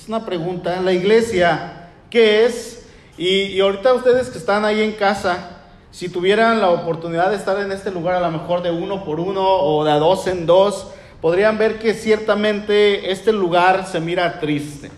Es una pregunta. La iglesia, ¿qué es? Y, y ahorita ustedes que están ahí en casa, si tuvieran la oportunidad de estar en este lugar a lo mejor de uno por uno o de dos en dos, podrían ver que ciertamente este lugar se mira triste.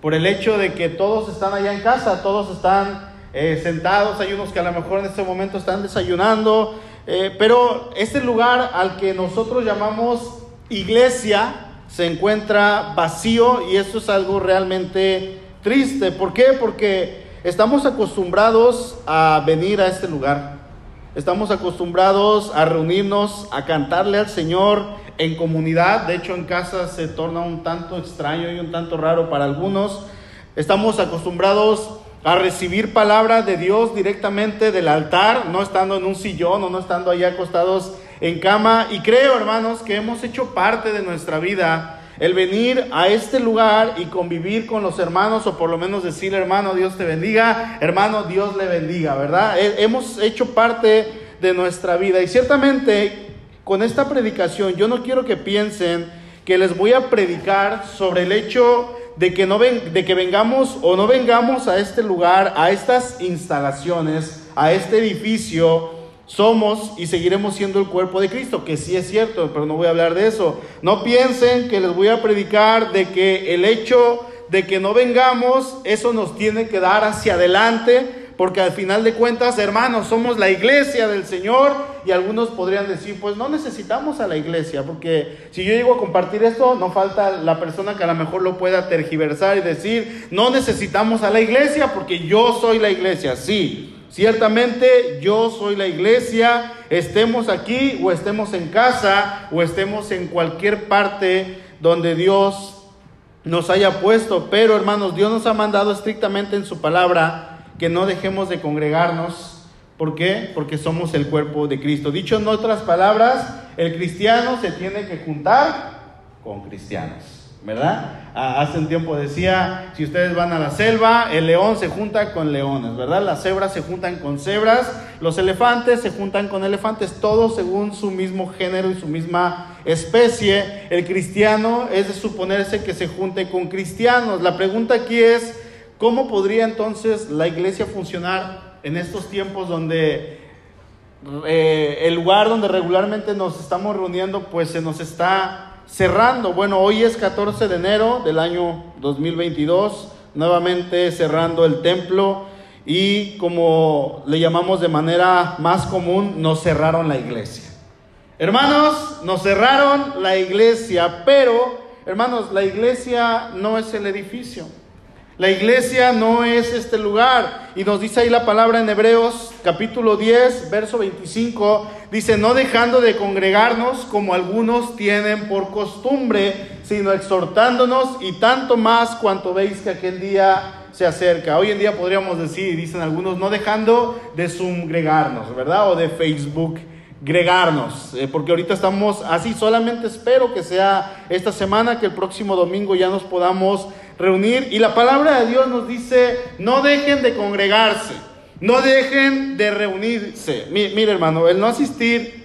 Por el hecho de que todos están allá en casa, todos están eh, sentados, hay unos que a lo mejor en este momento están desayunando, eh, pero este lugar al que nosotros llamamos iglesia se encuentra vacío y eso es algo realmente triste. ¿Por qué? Porque Estamos acostumbrados a venir a este lugar. Estamos acostumbrados a reunirnos, a cantarle al Señor en comunidad. De hecho, en casa se torna un tanto extraño y un tanto raro para algunos. Estamos acostumbrados a recibir palabra de Dios directamente del altar, no estando en un sillón o no estando allá acostados en cama. Y creo, hermanos, que hemos hecho parte de nuestra vida el venir a este lugar y convivir con los hermanos, o por lo menos decir, hermano, Dios te bendiga, hermano, Dios le bendiga, ¿verdad? Hemos hecho parte de nuestra vida. Y ciertamente, con esta predicación, yo no quiero que piensen que les voy a predicar sobre el hecho de que, no de que vengamos o no vengamos a este lugar, a estas instalaciones, a este edificio, somos y seguiremos siendo el cuerpo de Cristo, que sí es cierto, pero no voy a hablar de eso. No piensen que les voy a predicar de que el hecho de que no vengamos, eso nos tiene que dar hacia adelante, porque al final de cuentas, hermanos, somos la iglesia del Señor y algunos podrían decir, pues no necesitamos a la iglesia, porque si yo llego a compartir esto, no falta la persona que a lo mejor lo pueda tergiversar y decir, no necesitamos a la iglesia porque yo soy la iglesia, sí. Ciertamente yo soy la iglesia, estemos aquí o estemos en casa o estemos en cualquier parte donde Dios nos haya puesto. Pero hermanos, Dios nos ha mandado estrictamente en su palabra que no dejemos de congregarnos. ¿Por qué? Porque somos el cuerpo de Cristo. Dicho en otras palabras, el cristiano se tiene que juntar con cristianos. ¿verdad? Ah, hace un tiempo decía, si ustedes van a la selva, el león se junta con leones, ¿verdad? Las cebras se juntan con cebras, los elefantes se juntan con elefantes, todos según su mismo género y su misma especie. El cristiano es de suponerse que se junte con cristianos. La pregunta aquí es, ¿cómo podría entonces la iglesia funcionar en estos tiempos donde eh, el lugar donde regularmente nos estamos reuniendo pues se nos está cerrando. Bueno, hoy es 14 de enero del año 2022, nuevamente cerrando el templo y como le llamamos de manera más común, nos cerraron la iglesia. Hermanos, nos cerraron la iglesia, pero hermanos, la iglesia no es el edificio. La iglesia no es este lugar. Y nos dice ahí la palabra en Hebreos capítulo 10, verso 25. Dice, no dejando de congregarnos como algunos tienen por costumbre, sino exhortándonos y tanto más cuanto veis que aquel día se acerca. Hoy en día podríamos decir, dicen algunos, no dejando de congregarnos, ¿verdad? O de Facebook gregarnos, eh, porque ahorita estamos así, solamente espero que sea esta semana, que el próximo domingo ya nos podamos reunir. Y la palabra de Dios nos dice, no dejen de congregarse, no dejen de reunirse. Mire, hermano, el no asistir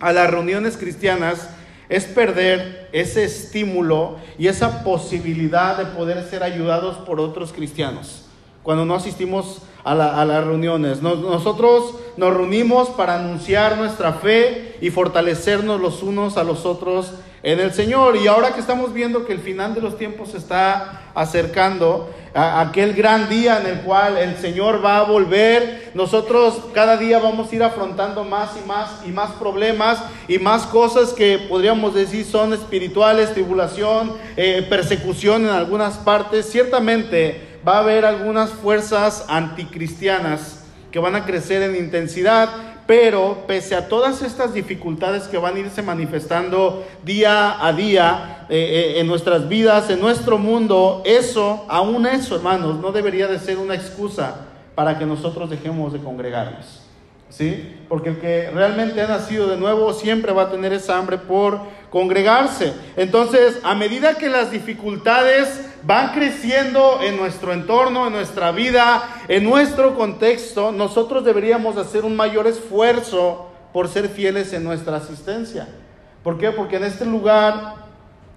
a las reuniones cristianas es perder ese estímulo y esa posibilidad de poder ser ayudados por otros cristianos cuando no asistimos a, las reuniones. nosotros nos reunimos para anunciar nuestra fe y fortalecernos los unos a los otros en el Señor. Y ahora que estamos viendo que el final de los tiempos se está acercando, a aquel gran día en el cual el Señor va a volver, nosotros cada día vamos a ir afrontando más y más y más problemas y más cosas que podríamos decir son espirituales, tribulación, eh, persecución en algunas partes. Ciertamente va a haber algunas fuerzas anticristianas que van a crecer en intensidad, pero pese a todas estas dificultades que van a irse manifestando día a día eh, eh, en nuestras vidas, en nuestro mundo, eso, aún eso, hermanos, no debería de ser una excusa para que nosotros dejemos de congregarnos. ¿Sí? Porque el que realmente ha nacido de nuevo siempre va a tener esa hambre por congregarse. Entonces, a medida que las dificultades van creciendo en nuestro entorno, en nuestra vida, en nuestro contexto, nosotros deberíamos hacer un mayor esfuerzo por ser fieles en nuestra asistencia. ¿Por qué? Porque en este lugar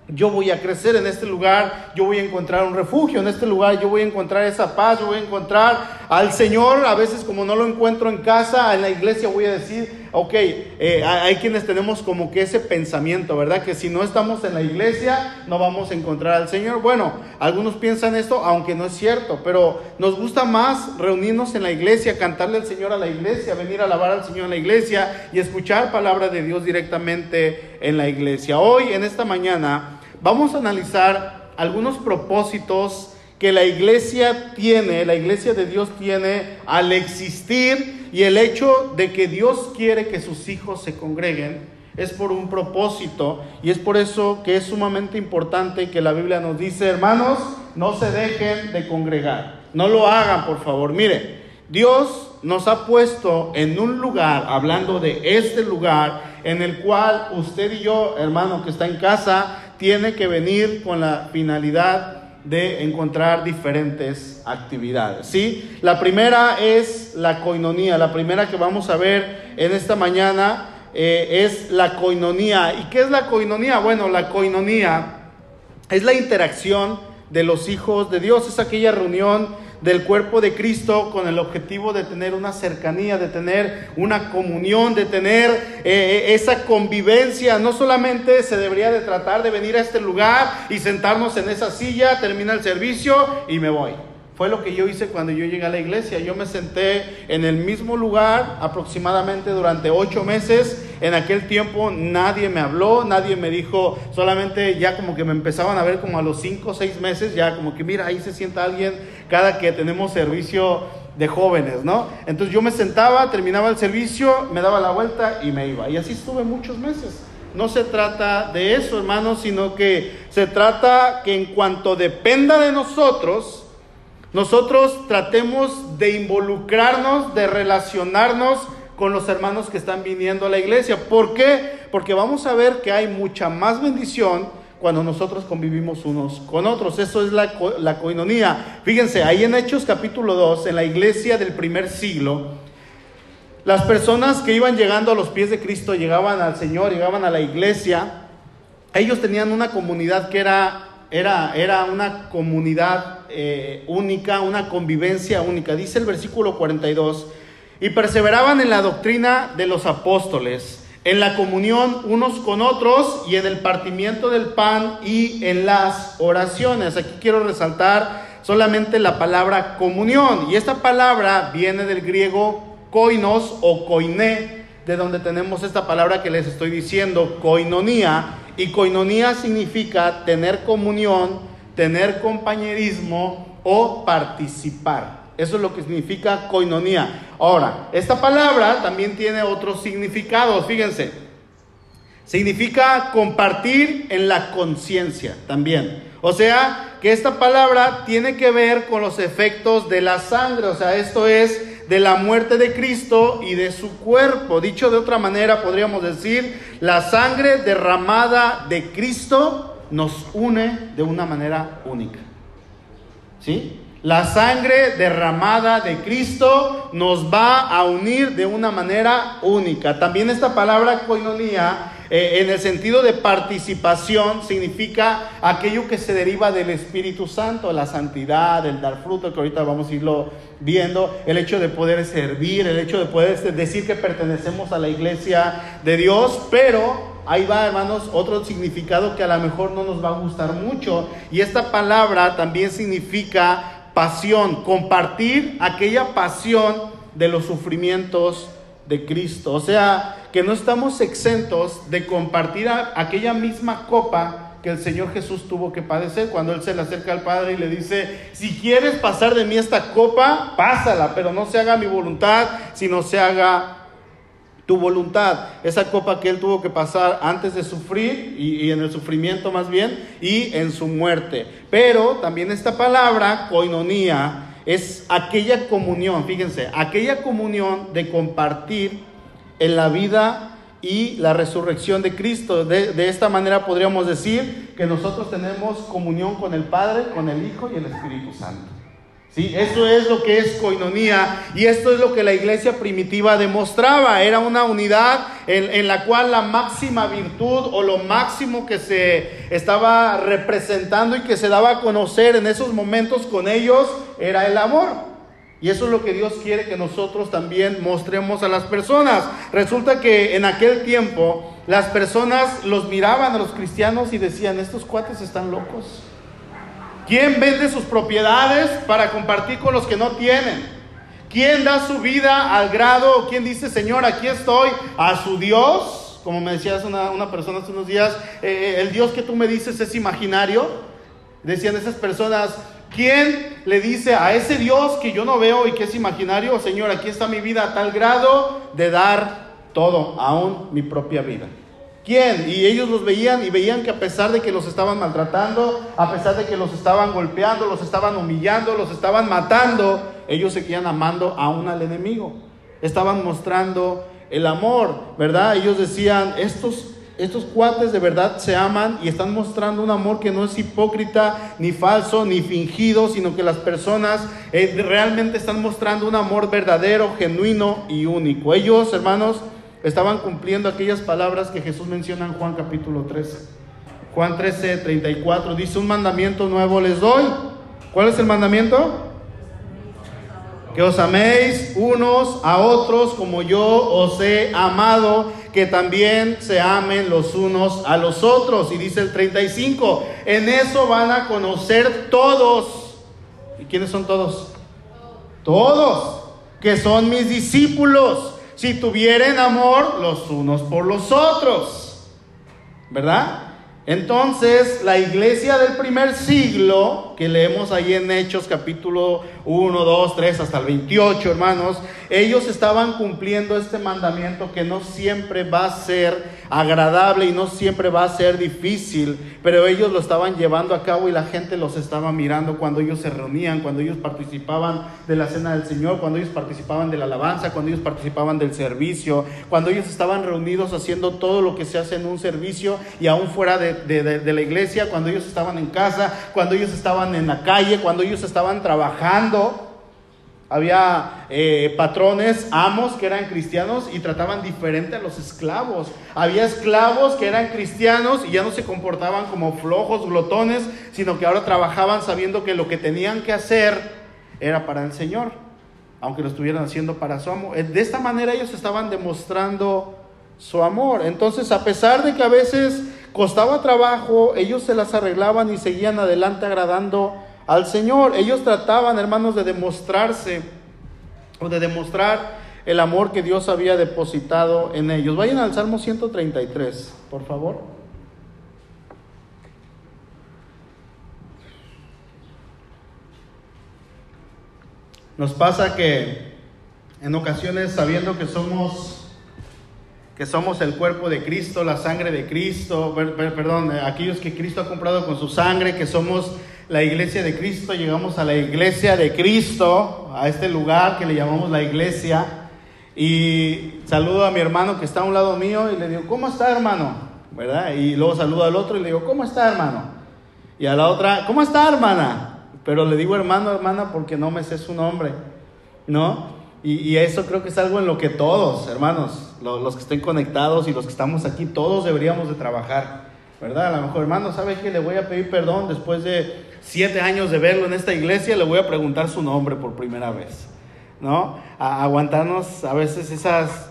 yo voy a crecer en este lugar, yo voy a encontrar un refugio en este lugar, yo voy a encontrar esa paz, yo voy a encontrar al Señor, a veces como no lo encuentro en casa, en la iglesia voy a decir, ok, eh, hay quienes tenemos como que ese pensamiento, ¿verdad? Que si no estamos en la iglesia no vamos a encontrar al Señor. Bueno, algunos piensan esto, aunque no es cierto, pero nos gusta más reunirnos en la iglesia, cantarle al Señor a la iglesia, venir a alabar al Señor en la iglesia y escuchar palabra de Dios directamente en la iglesia. Hoy, en esta mañana, vamos a analizar algunos propósitos que la iglesia tiene, la iglesia de Dios tiene al existir y el hecho de que Dios quiere que sus hijos se congreguen es por un propósito y es por eso que es sumamente importante que la Biblia nos dice, hermanos, no se dejen de congregar, no lo hagan por favor. Mire, Dios nos ha puesto en un lugar, hablando de este lugar, en el cual usted y yo, hermano que está en casa, tiene que venir con la finalidad de encontrar diferentes actividades. ¿sí? La primera es la coinonía, la primera que vamos a ver en esta mañana eh, es la coinonía. ¿Y qué es la coinonía? Bueno, la coinonía es la interacción de los hijos de Dios, es aquella reunión del cuerpo de Cristo con el objetivo de tener una cercanía, de tener una comunión, de tener eh, eh, esa convivencia. No solamente se debería de tratar de venir a este lugar y sentarnos en esa silla, termina el servicio y me voy. Fue lo que yo hice cuando yo llegué a la iglesia. Yo me senté en el mismo lugar aproximadamente durante ocho meses. En aquel tiempo nadie me habló, nadie me dijo, solamente ya como que me empezaban a ver como a los cinco o seis meses, ya como que mira, ahí se sienta alguien cada que tenemos servicio de jóvenes, ¿no? Entonces yo me sentaba, terminaba el servicio, me daba la vuelta y me iba. Y así estuve muchos meses. No se trata de eso, hermanos, sino que se trata que en cuanto dependa de nosotros, nosotros tratemos de involucrarnos, de relacionarnos con los hermanos que están viniendo a la iglesia. ¿Por qué? Porque vamos a ver que hay mucha más bendición cuando nosotros convivimos unos con otros. Eso es la, la coinonía. Fíjense, ahí en Hechos capítulo 2, en la iglesia del primer siglo, las personas que iban llegando a los pies de Cristo, llegaban al Señor, llegaban a la iglesia, ellos tenían una comunidad que era era, era una comunidad eh, única, una convivencia única. Dice el versículo 42, y perseveraban en la doctrina de los apóstoles, en la comunión unos con otros y en el partimiento del pan y en las oraciones. Aquí quiero resaltar solamente la palabra comunión. Y esta palabra viene del griego koinos o koiné, de donde tenemos esta palabra que les estoy diciendo, koinonía y coinonía significa tener comunión, tener compañerismo o participar. Eso es lo que significa coinonía. Ahora, esta palabra también tiene otros significados, fíjense. Significa compartir en la conciencia también. O sea, que esta palabra tiene que ver con los efectos de la sangre. O sea, esto es de la muerte de Cristo y de su cuerpo. Dicho de otra manera, podríamos decir, la sangre derramada de Cristo nos une de una manera única. ¿Sí? La sangre derramada de Cristo nos va a unir de una manera única. También esta palabra coinonía eh, en el sentido de participación significa aquello que se deriva del Espíritu Santo, la santidad, el dar fruto, que ahorita vamos a irlo viendo, el hecho de poder servir, el hecho de poder decir que pertenecemos a la iglesia de Dios, pero ahí va, hermanos, otro significado que a lo mejor no nos va a gustar mucho. Y esta palabra también significa pasión, compartir aquella pasión de los sufrimientos de Cristo. O sea, que no estamos exentos de compartir aquella misma copa que el Señor Jesús tuvo que padecer cuando Él se le acerca al Padre y le dice, si quieres pasar de mí esta copa, pásala, pero no se haga mi voluntad, sino se haga tu voluntad. Esa copa que Él tuvo que pasar antes de sufrir y, en el sufrimiento más bien y en su muerte. Pero también esta palabra, coinonía, es aquella comunión, fíjense, aquella comunión de compartir en la vida y la resurrección de Cristo. De, esta manera podríamos decir que nosotros tenemos comunión con el Padre, con el Hijo y el Espíritu Santo. ¿Sí? Eso es lo que es coinonía y esto es lo que la iglesia primitiva demostraba. Era una unidad en, en, la cual la máxima virtud o lo máximo que se estaba representando y que se daba a conocer en esos momentos con ellos era el amor. Y eso es lo que Dios quiere que nosotros también mostremos a las personas. Resulta que en aquel tiempo las personas los miraban a los cristianos y decían, estos cuates están locos. ¿Quién vende sus propiedades para compartir con los que no tienen? ¿Quién da su vida al grado? ¿Quién dice, Señor, aquí estoy a su Dios? Como me decías una, una persona hace unos días, eh, el Dios que tú me dices es imaginario. Decían esas personas, ¿quién le dice a ese Dios que yo no veo y que es imaginario, Señor, aquí está mi vida a tal grado de dar todo, aún mi propia vida? ¿Quién? Y ellos los veían y veían que a pesar de que los estaban maltratando, a pesar de que los estaban golpeando, los estaban humillando, los estaban matando, ellos seguían amando aún al enemigo. Estaban mostrando el amor, ¿verdad? Ellos decían, estos, estos cuates de verdad se aman y están mostrando un amor que no es hipócrita, ni falso, ni fingido, sino que las personas eh, realmente están mostrando un amor verdadero, genuino y único. Ellos, hermanos, estaban cumpliendo aquellas palabras que Jesús menciona en Juan capítulo 13. Juan 13, 34 dice, un mandamiento nuevo les doy. ¿Cuál es el mandamiento? Que os améis unos a otros como yo os he amado, que también se amen los unos a los otros. Y dice el 35, en eso van a conocer todos. ¿Y quiénes son todos? Todos, que son mis discípulos si tuvieren amor los unos por los otros. ¿Verdad? Entonces, la iglesia del primer siglo, que leemos ahí en Hechos capítulo 1, 2, 3 hasta el 28, hermanos, ellos estaban cumpliendo este mandamiento que no siempre va a ser agradable y no siempre va a ser difícil, pero ellos lo estaban llevando a cabo y la gente los estaba mirando cuando ellos se reunían, cuando ellos participaban de la cena del Señor, cuando ellos participaban de la alabanza, cuando ellos participaban del servicio, cuando ellos estaban reunidos haciendo todo lo que se hace en un servicio y aún fuera de, de la iglesia, cuando ellos estaban en casa, cuando ellos estaban en la calle, cuando ellos estaban trabajando. Había eh, patrones, amos que eran cristianos y trataban diferente a los esclavos. Había esclavos que eran cristianos y ya no se comportaban como flojos, glotones, sino que ahora trabajaban sabiendo que lo que tenían que hacer era para el Señor, aunque lo estuvieran haciendo para su amo. De esta manera ellos estaban demostrando su amor. Entonces, a pesar de que a veces costaba trabajo, ellos se las arreglaban y seguían adelante agradando al Señor. Ellos trataban, hermanos, de demostrarse o de demostrar el amor que Dios había depositado en ellos. Vayan al Salmo 133, por favor. Nos pasa que en ocasiones sabiendo que somos que somos el cuerpo de Cristo, la sangre de Cristo, perdón, aquellos que Cristo ha comprado con su sangre, que somos la iglesia de Cristo, llegamos a la iglesia de Cristo, a este lugar que le llamamos la iglesia, y saludo a mi hermano que está a un lado mío y le digo, ¿cómo está hermano? ¿Verdad? Y luego saludo al otro y le digo, ¿cómo está hermano? Y a la otra, ¿cómo está hermana? Pero le digo hermano, hermana, porque no me sé su nombre, ¿no? Y, eso creo que es algo en lo que todos, hermanos, los, que estén conectados y los que estamos aquí, todos deberíamos de trabajar. ¿verdad? A lo mejor, hermano, ¿sabe que Le voy a pedir perdón después de siete años de verlo en esta iglesia, le voy a preguntar su nombre por primera vez, ¿no? Aguantarnos a veces esas,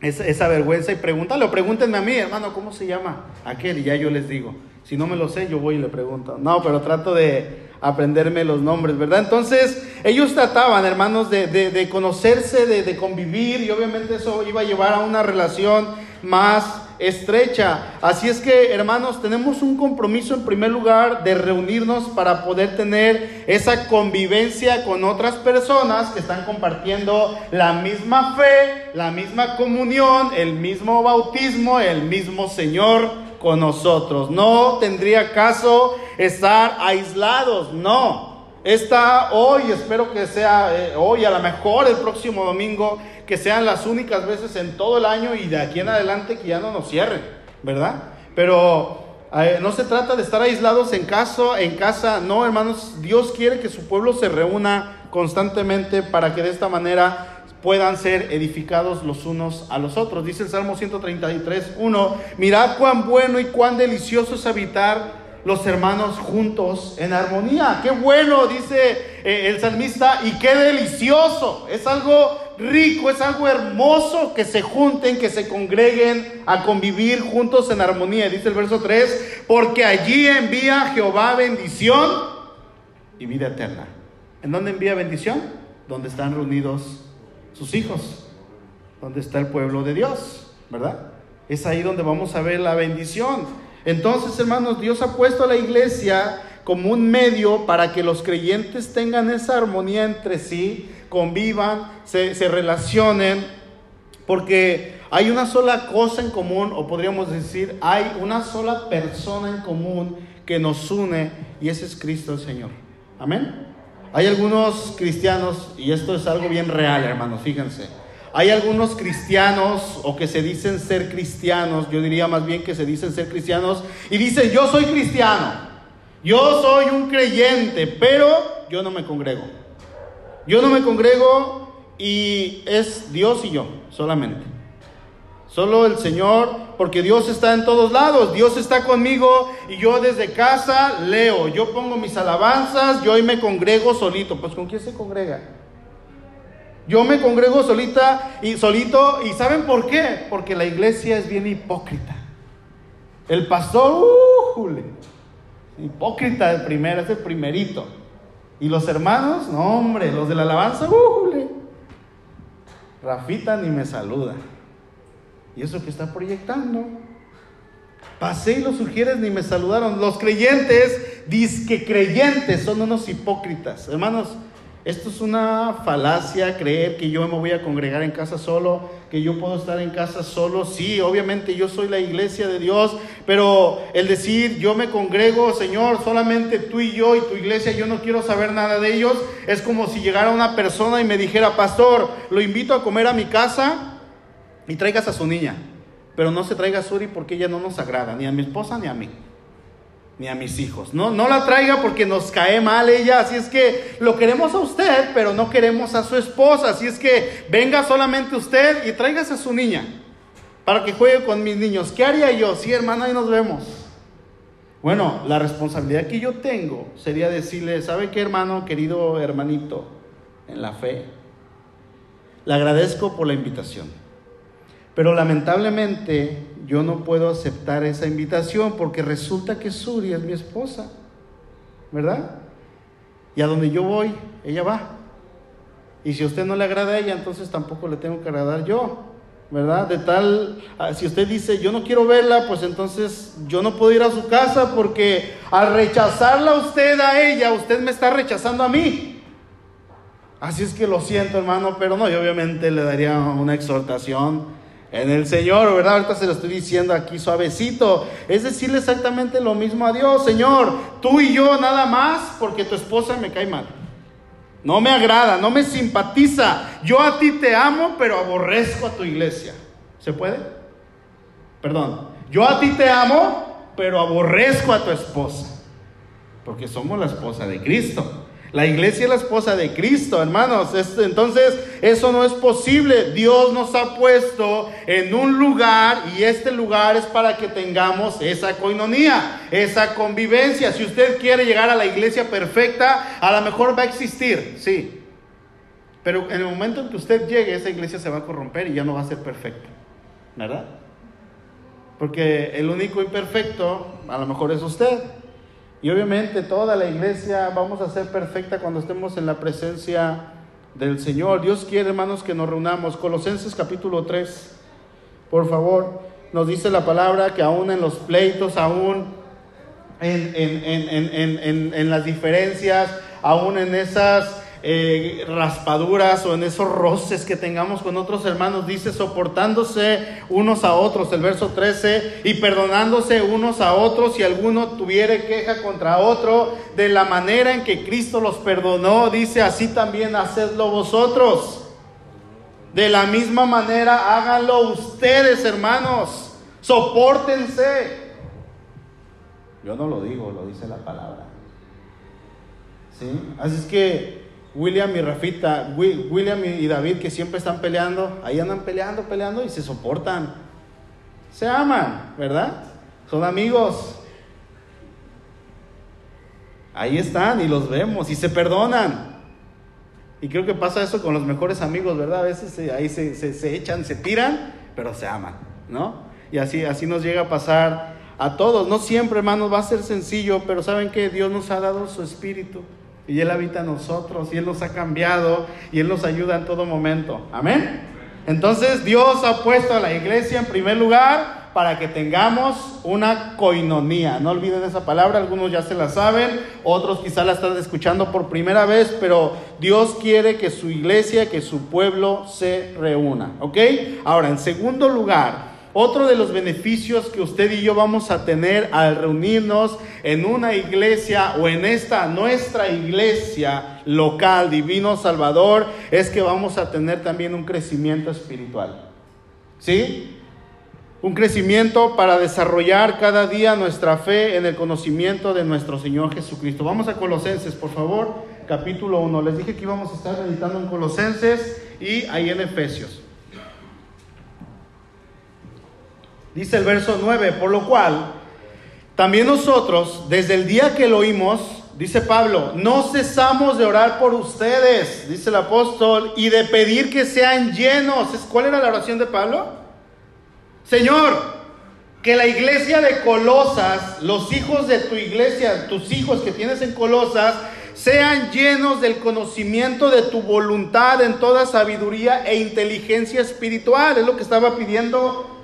esa, vergüenza y pregúntale o pregúntenme a mí, hermano, ¿cómo se llama aquel? Y ya yo les digo. Si no me lo sé, yo voy y le pregunto. No, pero trato de aprenderme los nombres, ¿verdad? Entonces, ellos trataban, hermanos, de, de, conocerse, de, de convivir, y obviamente eso iba a llevar a una relación más estrecha. Así es que, hermanos, tenemos un compromiso en primer lugar de reunirnos para poder tener esa convivencia con otras personas que están compartiendo la misma fe, la misma comunión, el mismo bautismo, el mismo Señor con nosotros. No tendría caso estar aislados, no. Está hoy, espero que sea eh, hoy, a lo mejor el próximo domingo, que sean las únicas veces en todo el año y de aquí en adelante que ya no nos cierren, ¿verdad? Pero Eh, no se trata de estar aislados en casa, en casa, no, hermanos, Dios quiere que su pueblo se reúna constantemente para que de esta manera puedan ser edificados los unos a los otros. Dice el Salmo 133, 1, mirad cuán bueno y cuán delicioso es habitar los hermanos juntos en armonía. Qué bueno, dice eh, el salmista, y qué delicioso. Es algo rico, es algo hermoso que se junten, que se congreguen a convivir juntos en armonía. Dice el verso 3, porque allí envía Jehová bendición y vida eterna. ¿En dónde envía bendición? Donde están reunidos sus hijos, donde está el pueblo de Dios, ¿verdad? Es ahí donde vamos a ver la bendición. Entonces, hermanos, Dios ha puesto a la iglesia como un medio para que los creyentes tengan esa armonía entre sí, convivan, se, se relacionen, porque hay una sola cosa en común, o podríamos decir, hay una sola persona en común que nos une, y ese es Cristo el Señor. Amén. Hay algunos cristianos, y esto es algo bien real, hermanos, fíjense. Hay algunos cristianos o que se dicen ser cristianos, yo diría más bien que se dicen ser cristianos, y dicen, yo soy cristiano, yo soy un creyente, pero yo no me congrego. Yo no me congrego y es Dios y yo solamente. Solo el Señor, porque Dios está en todos lados, Dios está conmigo y yo desde casa leo, yo pongo mis alabanzas, yo hoy me congrego solito. Pues ¿con quién se congrega? Yo me congrego solita y solito y ¿saben por qué? Porque la iglesia es bien hipócrita. El pastor, uh, hipócrita el primero, es el primerito. Y los hermanos, no hombre, los de la alabanza, uh, Rafita ni me saluda. ¿Y eso que está proyectando? Pasé y los sugieres ni me saludaron. Los creyentes, disque creyentes, son unos hipócritas. Hermanos, esto es una falacia creer que yo me voy a congregar en casa solo, que yo puedo estar en casa solo. Sí, obviamente yo soy la iglesia de Dios, pero el decir yo me congrego, Señor, solamente tú y yo y tu iglesia, yo no quiero saber nada de ellos, es como si llegara una persona y me dijera, pastor, lo invito a comer a mi casa y traigas a su niña, pero no se traiga a Suri porque ella no nos agrada, ni a mi esposa ni a mí, ni a mis hijos. No, no la traiga porque nos cae mal ella, así es que lo queremos a usted, pero no queremos a su esposa, así es que venga solamente usted y tráigase a su niña para que juegue con mis niños. ¿Qué haría yo? Sí, hermana, ahí nos vemos. Bueno, la responsabilidad que yo tengo sería decirle, ¿sabe qué, hermano, querido hermanito, en la fe? Le agradezco por la invitación. Pero lamentablemente yo no puedo aceptar esa invitación porque resulta que Suri es mi esposa, ¿verdad? Y a donde yo voy, ella va. Y si a usted no le agrada a ella, entonces tampoco le tengo que agradar yo, ¿verdad? De tal, ah, si usted dice, yo no quiero verla, pues entonces yo no puedo ir a su casa porque al rechazarla usted a ella, usted me está rechazando a mí. Así es que lo siento, hermano, pero no, yo obviamente le daría una exhortación en el Señor, ¿verdad? Ahorita se lo estoy diciendo aquí suavecito. Es decirle exactamente lo mismo a Dios, Señor, tú y yo nada más porque tu esposa me cae mal. No me agrada, no me simpatiza. Yo a ti te amo, pero aborrezco a tu iglesia. ¿Se puede? Perdón. Yo a ti te amo, pero aborrezco a tu esposa. Porque somos la esposa de Cristo. La iglesia es la esposa de Cristo, hermanos. Entonces, eso no es posible. Dios nos ha puesto en un lugar y este lugar es para que tengamos esa coinonía, esa convivencia. Si usted quiere llegar a la iglesia perfecta, a lo mejor va a existir, sí. Pero en el momento en que usted llegue, esa iglesia se va a corromper y ya no va a ser perfecta, ¿verdad? Porque el único imperfecto, a lo mejor es usted. Y obviamente toda la iglesia vamos a ser perfecta cuando estemos en la presencia del Señor. Dios quiere, hermanos, que nos reunamos. Colosenses capítulo 3, por favor, nos dice la palabra que aún en los pleitos, aún en, en las diferencias, aún en esas eh, raspaduras o en esos roces que tengamos con otros hermanos, dice soportándose unos a otros, el verso 13, y perdonándose unos a otros si alguno tuviere queja contra otro, de la manera en que Cristo los perdonó, dice así también hacedlo vosotros. De la misma manera háganlo ustedes, hermanos, soportense. Yo no lo digo, lo dice la palabra. ¿Sí? Así es que William y Rafita, William y David que siempre están peleando, ahí andan peleando, peleando y se soportan. Se aman, ¿verdad? Son amigos. Ahí están y los vemos y se perdonan. Y creo que pasa eso con los mejores amigos, ¿verdad? A veces ahí se, se, echan, se tiran, pero se aman, ¿no? Y así, así nos llega a pasar a todos. No siempre, hermanos, va a ser sencillo, pero saben que Dios nos ha dado su espíritu y Él habita en nosotros y Él nos ha cambiado y Él nos ayuda en todo momento. Amén. Entonces Dios ha puesto a la iglesia en primer lugar para que tengamos una coinonía. No olviden esa palabra, algunos ya se la saben, otros quizá la están escuchando por primera vez, pero Dios quiere que su iglesia, que su pueblo se reúna. ¿Ok? Ahora, en segundo lugar, otro de los beneficios que usted y yo vamos a tener al reunirnos en una iglesia o en esta nuestra iglesia local, Divino Salvador, es que vamos a tener también un crecimiento espiritual. ¿Sí? Un crecimiento para desarrollar cada día nuestra fe en el conocimiento de nuestro Señor Jesucristo. Vamos a Colosenses, por favor, capítulo 1. Les dije que íbamos a estar meditando en Colosenses y ahí en Efesios. Dice el verso 9, por lo cual, también nosotros, desde el día que lo oímos, dice Pablo, no cesamos de orar por ustedes, dice el apóstol, y de pedir que sean llenos. ¿Cuál era la oración de Pablo? Señor, que la iglesia de Colosas, los hijos de tu iglesia, tus hijos que tienes en Colosas, sean llenos del conocimiento de tu voluntad en toda sabiduría e inteligencia espiritual. Es lo que estaba pidiendo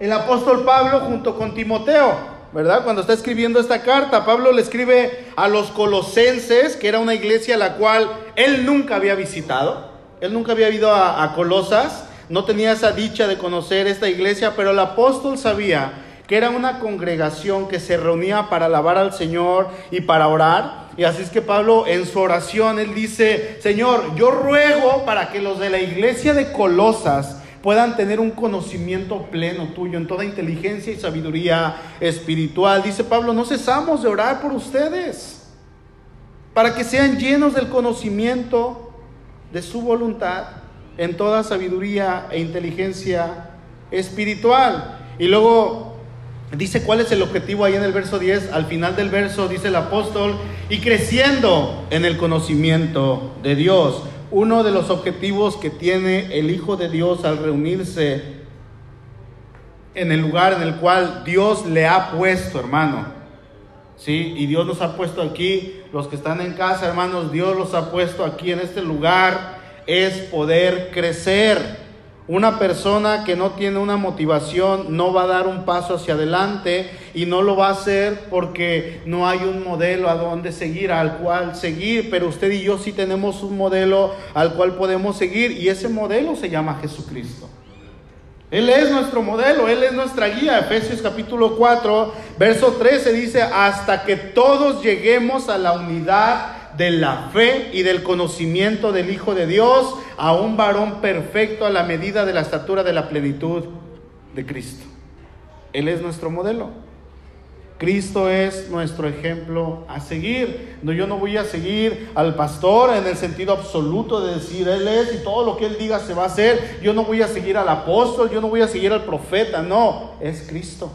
el apóstol Pablo junto con Timoteo, ¿verdad? Cuando está escribiendo esta carta, Pablo le escribe a los colosenses, que era una iglesia a la cual él nunca había visitado, él nunca había ido a, a Colosas, no tenía esa dicha de conocer esta iglesia, pero el apóstol sabía que era una congregación que se reunía para alabar al Señor y para orar. Y así es que Pablo en su oración, él dice, Señor, yo ruego para que los de la iglesia de Colosas puedan tener un conocimiento pleno tuyo en toda inteligencia y sabiduría espiritual. Dice Pablo, no cesamos de orar por ustedes, para que sean llenos del conocimiento de su voluntad en toda sabiduría e inteligencia espiritual. Y luego dice cuál es el objetivo ahí en el verso 10. Al final del verso dice el apóstol, y creciendo en el conocimiento de Dios. Uno de los objetivos que tiene el Hijo de Dios al reunirse en el lugar en el cual Dios le ha puesto, hermano. ¿Sí? Y Dios nos ha puesto aquí, los que están en casa, hermanos, Dios los ha puesto aquí en este lugar, es poder crecer. Una persona que no tiene una motivación no va a dar un paso hacia adelante y no lo va a hacer porque no hay un modelo a donde seguir, al cual seguir, pero usted y yo sí tenemos un modelo al cual podemos seguir y ese modelo se llama Jesucristo. Él es nuestro modelo, Él es nuestra guía. Efesios capítulo 4, verso 13 dice, hasta que todos lleguemos a la unidad de la fe y del conocimiento del Hijo de Dios, a un varón perfecto a la medida de la estatura de la plenitud de Cristo. Él es nuestro modelo. Cristo es nuestro ejemplo a seguir. No, yo no voy a seguir al pastor en el sentido absoluto de decir Él es y todo lo que Él diga se va a hacer. Yo no voy a seguir al apóstol, yo no voy a seguir al profeta. No, es Cristo.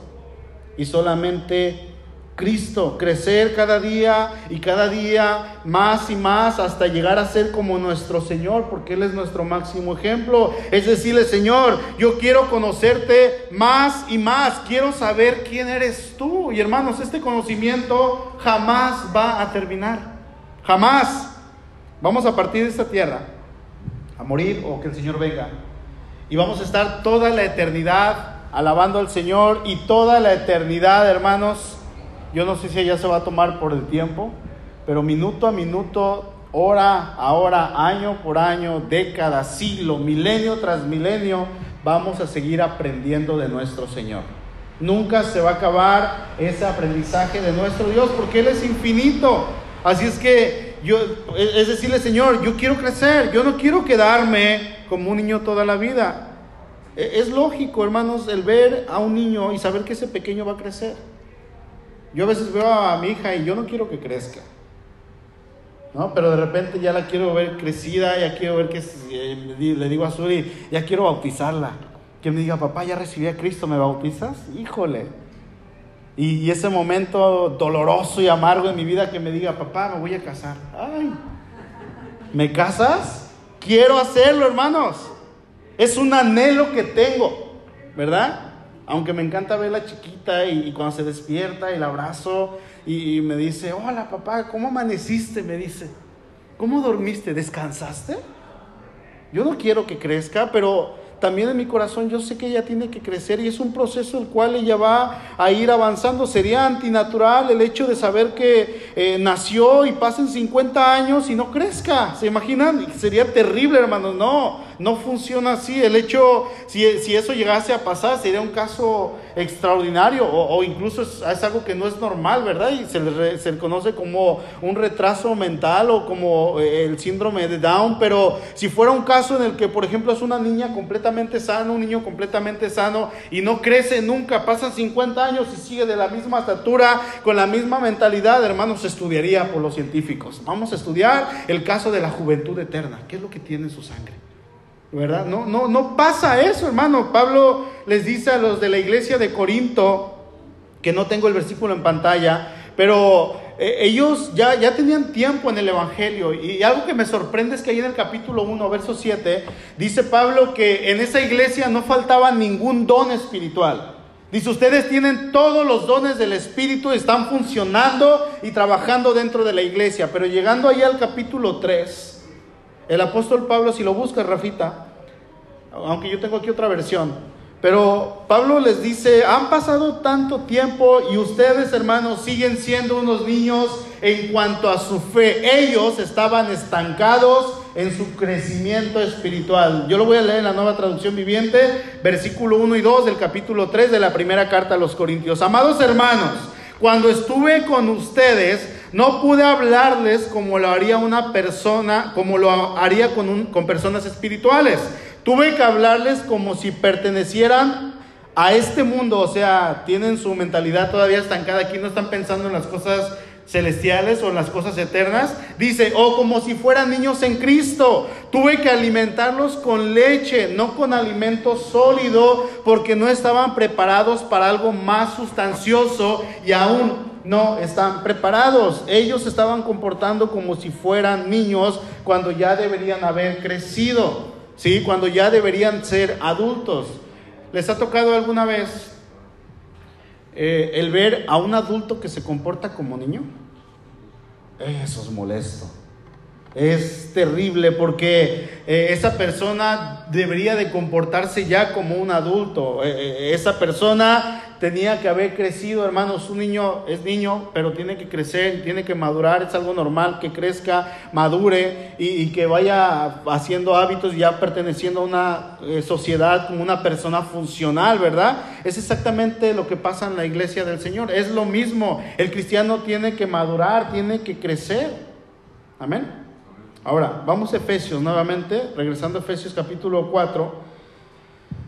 Y solamente Cristo, crecer cada día y cada día más y más hasta llegar a ser como nuestro Señor, porque Él es nuestro máximo ejemplo. Es decirle, Señor, yo quiero conocerte más y más, quiero saber quién eres tú. Y hermanos, este conocimiento jamás va a terminar, jamás. Vamos a partir de esta tierra, a morir o que el Señor venga. Y vamos a estar toda la eternidad alabando al Señor y toda la eternidad, hermanos yo no sé si ella se va a tomar por el tiempo, pero minuto a minuto, hora a hora, año por año, década, siglo, milenio tras milenio, vamos a seguir aprendiendo de nuestro Señor. Nunca se va a acabar ese aprendizaje de nuestro Dios porque Él es infinito. Así es que yo, es decirle, Señor, yo quiero crecer, yo no quiero quedarme como un niño toda la vida. E, es lógico, hermanos, el ver a un niño y saber que ese pequeño va a crecer. Yo a veces veo a mi hija y yo no quiero que crezca. ¿no? Pero de repente ya la quiero ver crecida, ya quiero ver que eh, le digo a Suri, ya quiero bautizarla. Que me diga, papá, ya recibí a Cristo, ¿me bautizas? Híjole. Y, y, ese momento doloroso y amargo en mi vida que me diga, papá, me voy a casar. Ay, ¿me casas? Quiero hacerlo, hermanos. Es un anhelo que tengo, ¿verdad? Aunque me encanta verla chiquita y, cuando se despierta y la abrazo y, y, me dice, hola papá, ¿cómo amaneciste? Me dice, ¿cómo dormiste? ¿Descansaste? Yo no quiero que crezca, pero también en mi corazón yo sé que ella tiene que crecer y es un proceso el cual ella va a ir avanzando. Sería antinatural el hecho de saber que eh, nació y pasen 50 años y no crezca. ¿Se imaginan? Sería terrible, hermanos. No, no funciona así. El hecho, si, si eso llegase a pasar, sería un caso extraordinario o, incluso es, algo que no es normal, ¿verdad? Y se le, se le conoce como un retraso mental o como eh, el síndrome de Down. Pero si fuera un caso en el que, por ejemplo, es una niña completamente sana, un niño completamente sano y no crece nunca, pasan 50 años y sigue de la misma estatura, con la misma mentalidad, hermanos, estudiaría por los científicos. Vamos a estudiar el caso de la juventud eterna. ¿Qué es lo que tiene en su sangre? ¿verdad? No, no, no pasa eso, hermano. Pablo les dice a los de la iglesia de Corinto, que no tengo el versículo en pantalla, pero eh, ellos ya, ya tenían tiempo en el Evangelio. Y algo que me sorprende es que ahí en el capítulo 1, verso 7, dice Pablo que en esa iglesia no faltaba ningún don espiritual. Dice, ustedes tienen todos los dones del Espíritu, están funcionando y trabajando dentro de la iglesia. Pero llegando ahí al capítulo 3, el apóstol Pablo, si lo busca, Rafita, aunque yo tengo aquí otra versión, pero Pablo les dice, han pasado tanto tiempo y ustedes, hermanos, siguen siendo unos niños en cuanto a su fe. Ellos estaban estancados en su crecimiento espiritual. Yo lo voy a leer en la nueva traducción viviente, versículo 1 y 2 del capítulo 3 de la primera carta a los Corintios. Amados hermanos, cuando estuve con ustedes, no pude hablarles como lo haría una persona, como lo haría con, con personas espirituales. Tuve que hablarles como si pertenecieran a este mundo, o sea, tienen su mentalidad todavía estancada aquí, no están pensando en las cosas celestiales o en las cosas eternas. Dice, o oh, como si fueran niños en Cristo. Tuve que alimentarlos con leche, no con alimento sólido, porque no estaban preparados para algo más sustancioso y aún no están preparados. Ellos estaban comportando como si fueran niños cuando ya deberían haber crecido, ¿sí? Cuando ya deberían ser adultos. ¿Les ha tocado alguna vez eh, el ver a un adulto que se comporta como niño? Eso es molesto. Es terrible porque eh, esa persona debería de comportarse ya como un adulto. Eh, esa persona tenía que haber crecido, hermanos. Un niño es niño, pero tiene que crecer, tiene que madurar. Es algo normal que crezca, madure y, que vaya haciendo hábitos, ya perteneciendo a una eh, sociedad como una persona funcional, ¿verdad? Es exactamente lo que pasa en la iglesia del Señor. Es lo mismo. El cristiano tiene que madurar, tiene que crecer. Amén. Ahora, vamos a Efesios nuevamente, regresando a Efesios capítulo 4.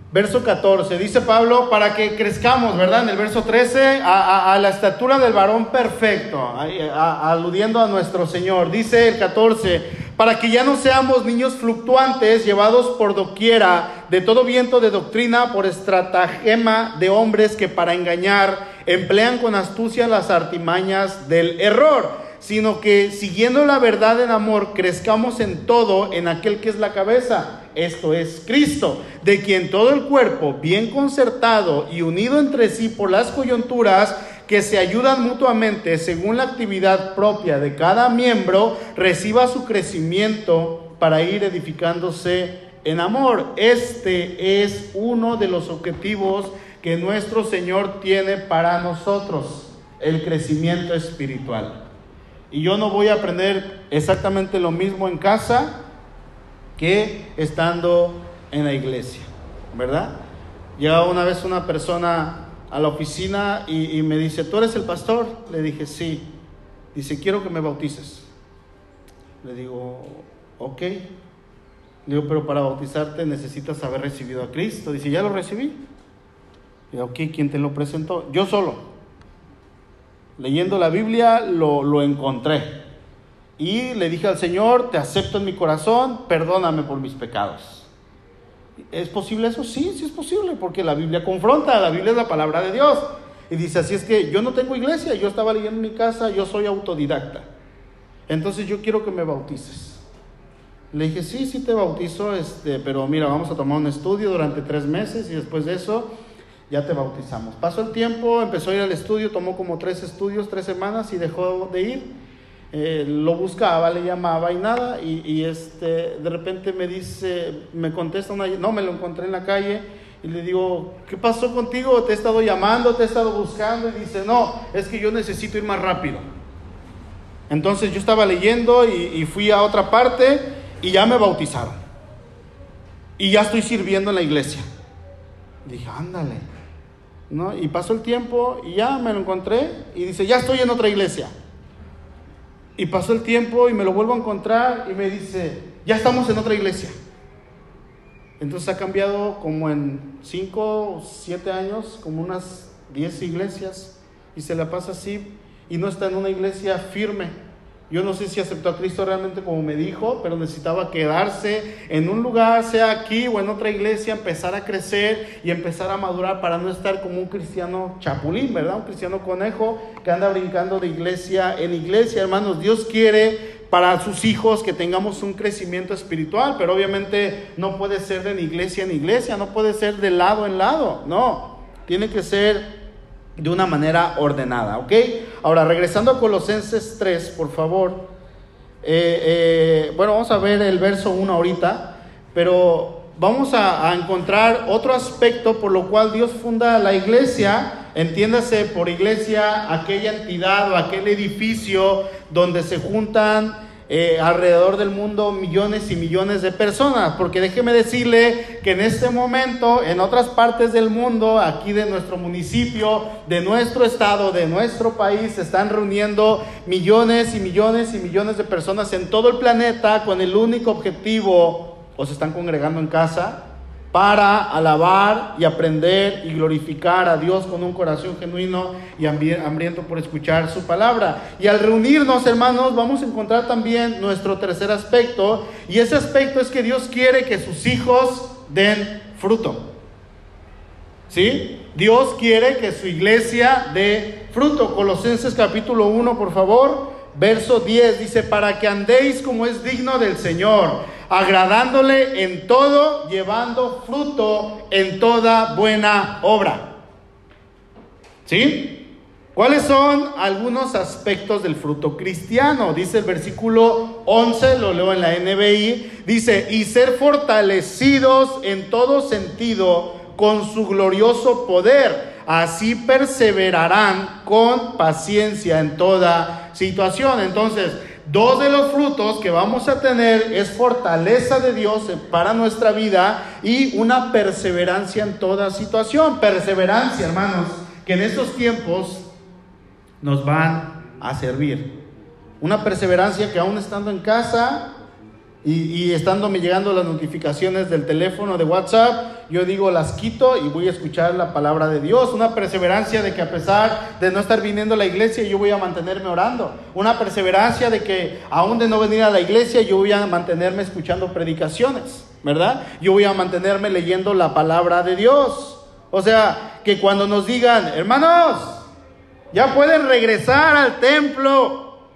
Verso 14, dice Pablo, para que crezcamos, ¿verdad? En el verso 13, a, la estatura del varón perfecto, aludiendo a nuestro Señor. Dice el 14, para que ya no seamos niños fluctuantes, llevados por doquiera de todo viento de doctrina, por estratagema de hombres que para engañar emplean con astucia las artimañas del error sino que siguiendo la verdad en amor, crezcamos en todo en aquel que es la cabeza, esto es Cristo, de quien todo el cuerpo, bien concertado y unido entre sí por las coyunturas, que se ayudan mutuamente según la actividad propia de cada miembro, reciba su crecimiento para ir edificándose en amor. Este es uno de los objetivos que nuestro Señor tiene para nosotros, el crecimiento espiritual. Y yo no voy a aprender exactamente lo mismo en casa que estando en la iglesia, ¿verdad? Llega una vez una persona a la oficina y, me dice, ¿tú eres el pastor? Le dije, sí. Dice, quiero que me bautices. Le digo, ok. Le digo, pero para bautizarte necesitas haber recibido a Cristo. Dice, ya lo recibí. Le digo, ok, ¿quién te lo presentó? Yo solo. Leyendo la Biblia, lo, lo encontré. Y le dije al Señor, te acepto en mi corazón, perdóname por mis pecados. ¿Es posible eso? Sí, sí es posible, porque la Biblia confronta, la Biblia es la palabra de Dios. Y dice, así es que yo no tengo iglesia, yo estaba leyendo en mi casa, yo soy autodidacta. Entonces yo quiero que me bautices. Le dije, sí, sí te bautizo, este, pero mira, vamos a tomar un estudio durante tres meses y después de eso ya te bautizamos. Pasó el tiempo, empezó a ir al estudio, tomó como tres estudios, tres semanas y dejó de ir. Eh, lo buscaba, le llamaba y nada, y, este, de repente me dice, me contesta una, no, me lo encontré en la calle y le digo, ¿qué pasó contigo? Te he estado llamando, te he estado buscando y dice, no, es que yo necesito ir más rápido. Entonces yo estaba leyendo y, y fui a otra parte y ya me bautizaron. Y ya estoy sirviendo en la iglesia. Dije, ándale. ¿No? Y pasó el tiempo y ya me lo encontré y dice, ya estoy en otra iglesia. Y pasó el tiempo y me lo vuelvo a encontrar y me dice, ya estamos en otra iglesia. Entonces ha cambiado como en 5 o 7 años, como unas 10 iglesias, y se la pasa así y no está en una iglesia firme. Yo no sé si aceptó a Cristo realmente como me dijo, pero necesitaba quedarse en un lugar, sea aquí o en otra iglesia, empezar a crecer y empezar a madurar para no estar como un cristiano chapulín, ¿verdad? Un cristiano conejo que anda brincando de iglesia en iglesia, hermanos. Dios quiere para sus hijos que tengamos un crecimiento espiritual, pero obviamente no puede ser de iglesia en iglesia, no puede ser de lado en lado, no, tiene que ser de una manera ordenada, ¿ok? Ahora, regresando a Colosenses 3, por favor. Eh, eh, bueno, vamos a ver el verso 1 ahorita, pero vamos a, a, encontrar otro aspecto por lo cual Dios funda la iglesia. Entiéndase por iglesia aquella entidad o aquel edificio donde se juntan eh, alrededor del mundo millones y millones de personas, porque déjeme decirle que en este momento, en otras partes del mundo, aquí de nuestro municipio, de nuestro estado, de nuestro país, se están reuniendo millones y millones y millones de personas en todo el planeta con el único objetivo, o se están congregando en casa, para alabar y aprender y glorificar a Dios con un corazón genuino y hambriento por escuchar su palabra. Y al reunirnos, hermanos, vamos a encontrar también nuestro tercer aspecto, y ese aspecto es que Dios quiere que sus hijos den fruto. ¿Sí? Dios quiere que su iglesia dé fruto. Colosenses capítulo 1, por favor, verso 10 dice, para que andéis como es digno del Señor agradándole en todo, llevando fruto en toda buena obra. ¿Sí? ¿Cuáles son algunos aspectos del fruto cristiano? Dice el versículo 11, lo leo en la NBI, dice, y ser fortalecidos en todo sentido con su glorioso poder. Así perseverarán con paciencia en toda situación. Entonces, Dos de los frutos que vamos a tener es fortaleza de Dios para nuestra vida y una perseverancia en toda situación. Perseverancia, hermanos, que en estos tiempos nos van a servir. Una perseverancia que aún estando en casa y, estando me llegando las notificaciones del teléfono de WhatsApp, yo digo las quito y voy a escuchar la palabra de Dios. Una perseverancia de que a pesar de no estar viniendo a la iglesia, yo voy a mantenerme orando. Una perseverancia de que aún de no venir a la iglesia, yo voy a mantenerme escuchando predicaciones, ¿verdad? Yo voy a mantenerme leyendo la palabra de Dios. O sea, que cuando nos digan, hermanos, ya pueden regresar al templo.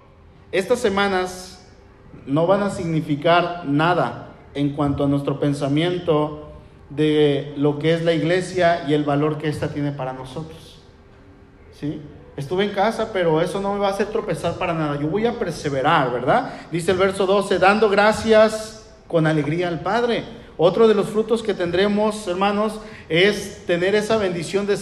Estas semanas no van a significar nada en cuanto a nuestro pensamiento de lo que es la iglesia y el valor que ésta tiene para nosotros. ¿Sí? Estuve en casa, pero eso no me va a hacer tropezar para nada. Yo voy a perseverar, ¿verdad? Dice el verso 12, dando gracias con alegría al Padre otro de los frutos que tendremos, hermanos, es tener esa bendición, de,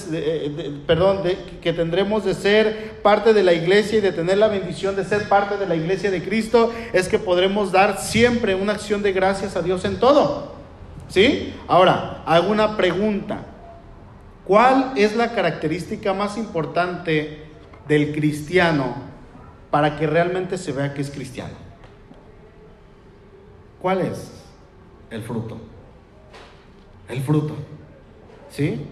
perdón, que tendremos de ser parte de la iglesia y de tener la bendición de ser parte de la iglesia de Cristo, es que podremos dar siempre una acción de gracias a Dios en todo. ¿Sí? Ahora, hago una pregunta. ¿Cuál es la característica más importante del cristiano para que realmente se vea que es cristiano? ¿Cuál es? El fruto el fruto. ¿Sí?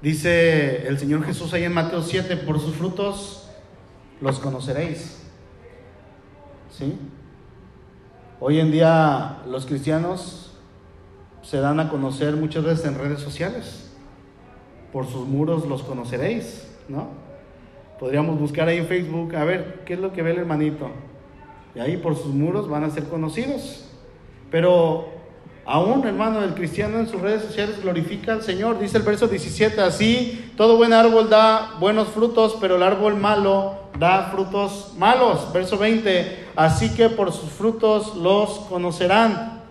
Dice el Señor Jesús ahí en Mateo 7, por sus frutos los conoceréis. ¿Sí? Hoy en día los cristianos se dan a conocer muchas veces en redes sociales. Por sus muros los conoceréis, ¿no? Podríamos buscar ahí en Facebook, a ver, ¿qué es lo que ve el hermanito? Y ahí por sus muros van a ser conocidos. Pero aún, hermano, el cristiano en sus redes sociales glorifica al Señor. Dice el verso 17, así, todo buen árbol da buenos frutos, pero el árbol malo da frutos malos. Verso 20, así que por sus frutos los conocerán.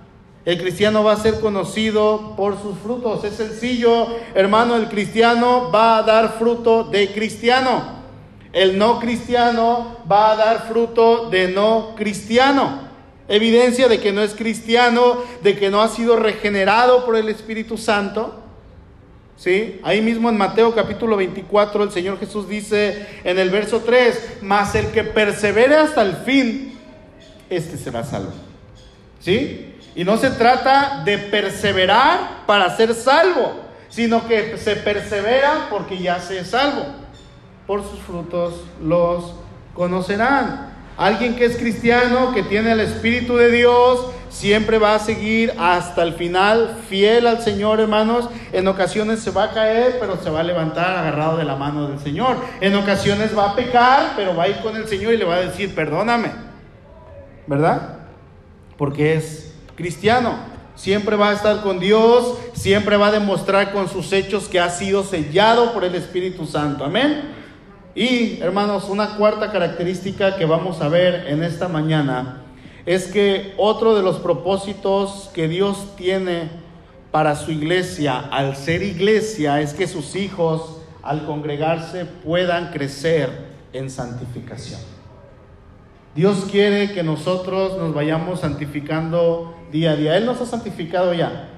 El cristiano va a ser conocido por sus frutos. Es sencillo, hermano, el cristiano va a dar fruto de cristiano. El no cristiano va a dar fruto de no cristiano. Evidencia de que no es cristiano, de que no ha sido regenerado por el Espíritu Santo. ¿Sí? Ahí mismo en Mateo capítulo 24 el Señor Jesús dice en el verso 3, mas el que persevere hasta el fin, este será salvo. ¿Sí? Y no se trata de perseverar para ser salvo, sino que se persevera porque ya se es salvo por sus frutos los conocerán. Alguien que es cristiano, que tiene el Espíritu de Dios, siempre va a seguir hasta el final fiel al Señor, hermanos. En ocasiones se va a caer, pero se va a levantar agarrado de la mano del Señor. En ocasiones va a pecar, pero va a ir con el Señor y le va a decir, perdóname. ¿Verdad? Porque es cristiano. Siempre va a estar con Dios, siempre va a demostrar con sus hechos que ha sido sellado por el Espíritu Santo. Amén. Y hermanos, una cuarta característica que vamos a ver en esta mañana es que otro de los propósitos que Dios tiene para su iglesia al ser iglesia es que sus hijos al congregarse puedan crecer en santificación. Dios quiere que nosotros nos vayamos santificando día a día. Él nos ha santificado ya.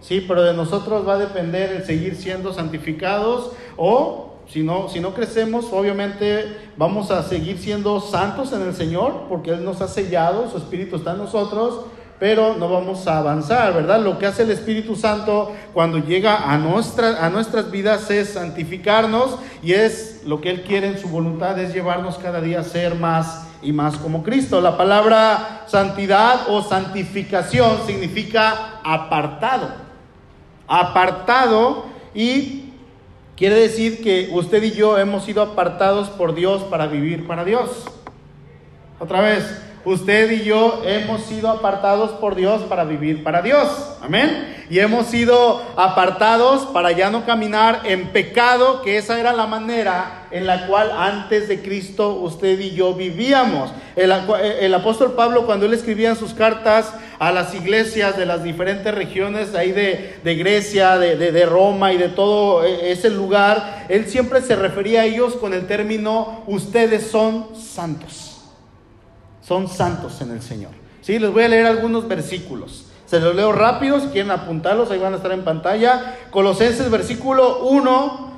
Sí, pero de nosotros va a depender el seguir siendo santificados o si no, si no crecemos, obviamente vamos a seguir siendo santos en el Señor, porque Él nos ha sellado, su Espíritu está en nosotros, pero no vamos a avanzar, ¿verdad? Lo que hace el Espíritu Santo cuando llega a, nuestra, a nuestras vidas es santificarnos y es lo que Él quiere en su voluntad, es llevarnos cada día a ser más y más como Cristo. La palabra santidad o santificación significa apartado. Apartado y Quiere decir que usted y yo hemos sido apartados por Dios para vivir para Dios. Otra vez, usted y yo hemos sido apartados por Dios para vivir para Dios. Amén. Y hemos sido apartados para ya no caminar en pecado, que esa era la manera en la cual antes de Cristo usted y yo vivíamos. El, apóstol Pablo cuando él escribía sus cartas a las iglesias de las diferentes regiones ahí de, Grecia, de, Roma y de todo e, ese lugar, él siempre se refería a ellos con el término ustedes son santos son santos en el Señor. Sí, les voy a leer algunos versículos. Se los leo rápido, si quieren apuntarlos, ahí van a estar en pantalla. Colosenses versículo 1,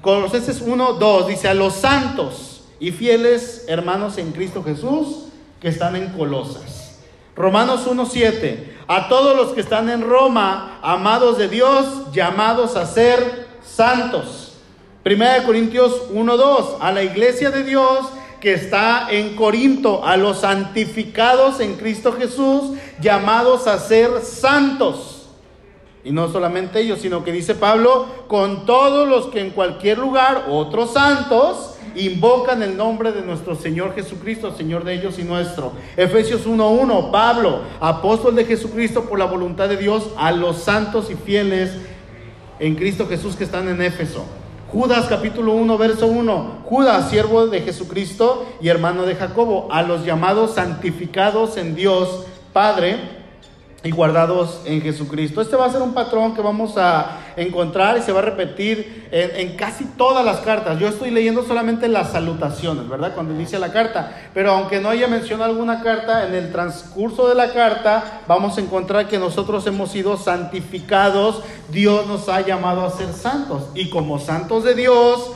Colosenses 1, 2, dice a los santos y fieles hermanos en Cristo Jesús que están en Colosas. Romanos 1, 7, a todos los que están en Roma, amados de Dios, llamados a ser santos. Primera de Corintios 1, 2, a la iglesia de Dios que está en Corinto, a los santificados en Cristo Jesús, llamados a ser santos. Y no solamente ellos, sino que dice Pablo, con todos los que en cualquier lugar, otros santos, invocan el nombre de nuestro Señor Jesucristo, Señor de ellos y nuestro. Efesios 1.1, Pablo, apóstol de Jesucristo por la voluntad de Dios, a los santos y fieles en Cristo Jesús que están en Éfeso. Judas capítulo 1, verso 1. Judas, siervo de Jesucristo y hermano de Jacobo, a los llamados santificados en Dios Padre y guardados en Jesucristo. Este va a ser un patrón que vamos a encontrar y se va a repetir en, casi todas las cartas. Yo estoy leyendo solamente las salutaciones, ¿verdad? Cuando inicia la carta. Pero aunque no haya mencionado alguna carta, en el transcurso de la carta vamos a encontrar que nosotros hemos sido santificados. Dios nos ha llamado a ser santos. Y como santos de Dios,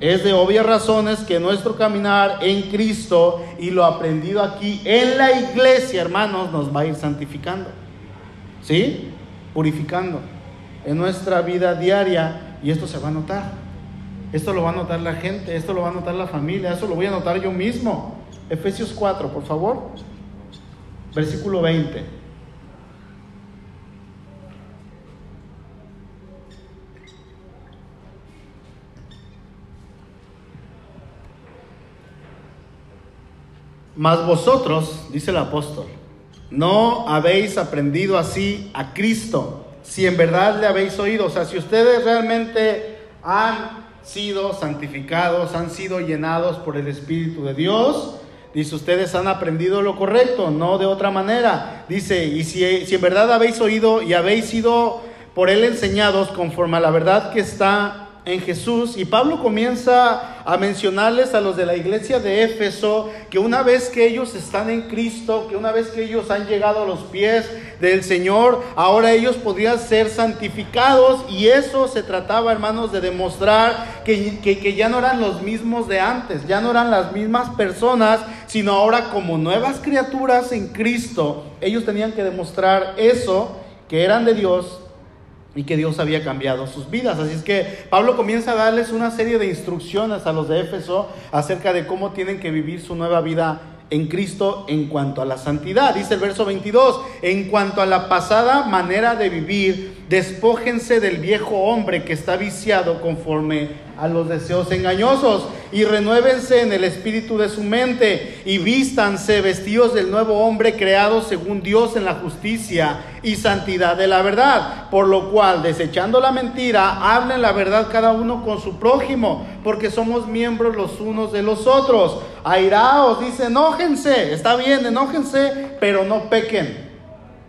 es de obvias razones que nuestro caminar en Cristo y lo aprendido aquí en la iglesia, hermanos, nos va a ir santificando. ¿Sí? Purificando en nuestra vida diaria y esto se va a notar. Esto lo va a notar la gente, esto lo va a notar la familia, esto lo voy a notar yo mismo. Efesios 4, por favor. Versículo 20. Mas vosotros, dice el apóstol, no habéis aprendido así a Cristo, si en verdad le habéis oído. O sea, si ustedes realmente han sido santificados, han sido llenados por el Espíritu de Dios, dice, ustedes han aprendido lo correcto, no de otra manera. Dice, y si, si en verdad habéis oído y habéis sido por él enseñados conforme a la verdad que está en Jesús. Y Pablo comienza a mencionarles a los de la iglesia de Éfeso que una vez que ellos están en Cristo, que una vez que ellos han llegado a los pies del Señor, ahora ellos podrían ser santificados. Y eso se trataba, hermanos, de demostrar que, que, ya no eran los mismos de antes, ya no eran las mismas personas, sino ahora como nuevas criaturas en Cristo, ellos tenían que demostrar eso, que eran de Dios y que Dios había cambiado sus vidas. Así es que Pablo comienza a darles una serie de instrucciones a los de Éfeso acerca de cómo tienen que vivir su nueva vida en Cristo en cuanto a la santidad. Dice el verso 22, en cuanto a la pasada manera de vivir, despójense del viejo hombre que está viciado conforme a los deseos engañosos y renuévense en el espíritu de su mente y vístanse vestidos del nuevo hombre creado según Dios en la justicia y santidad de la verdad. Por lo cual, desechando la mentira, hablen la verdad cada uno con su prójimo, porque somos miembros los unos de los otros. Airaos, dice, enójense, está bien, enójense, pero no pequen.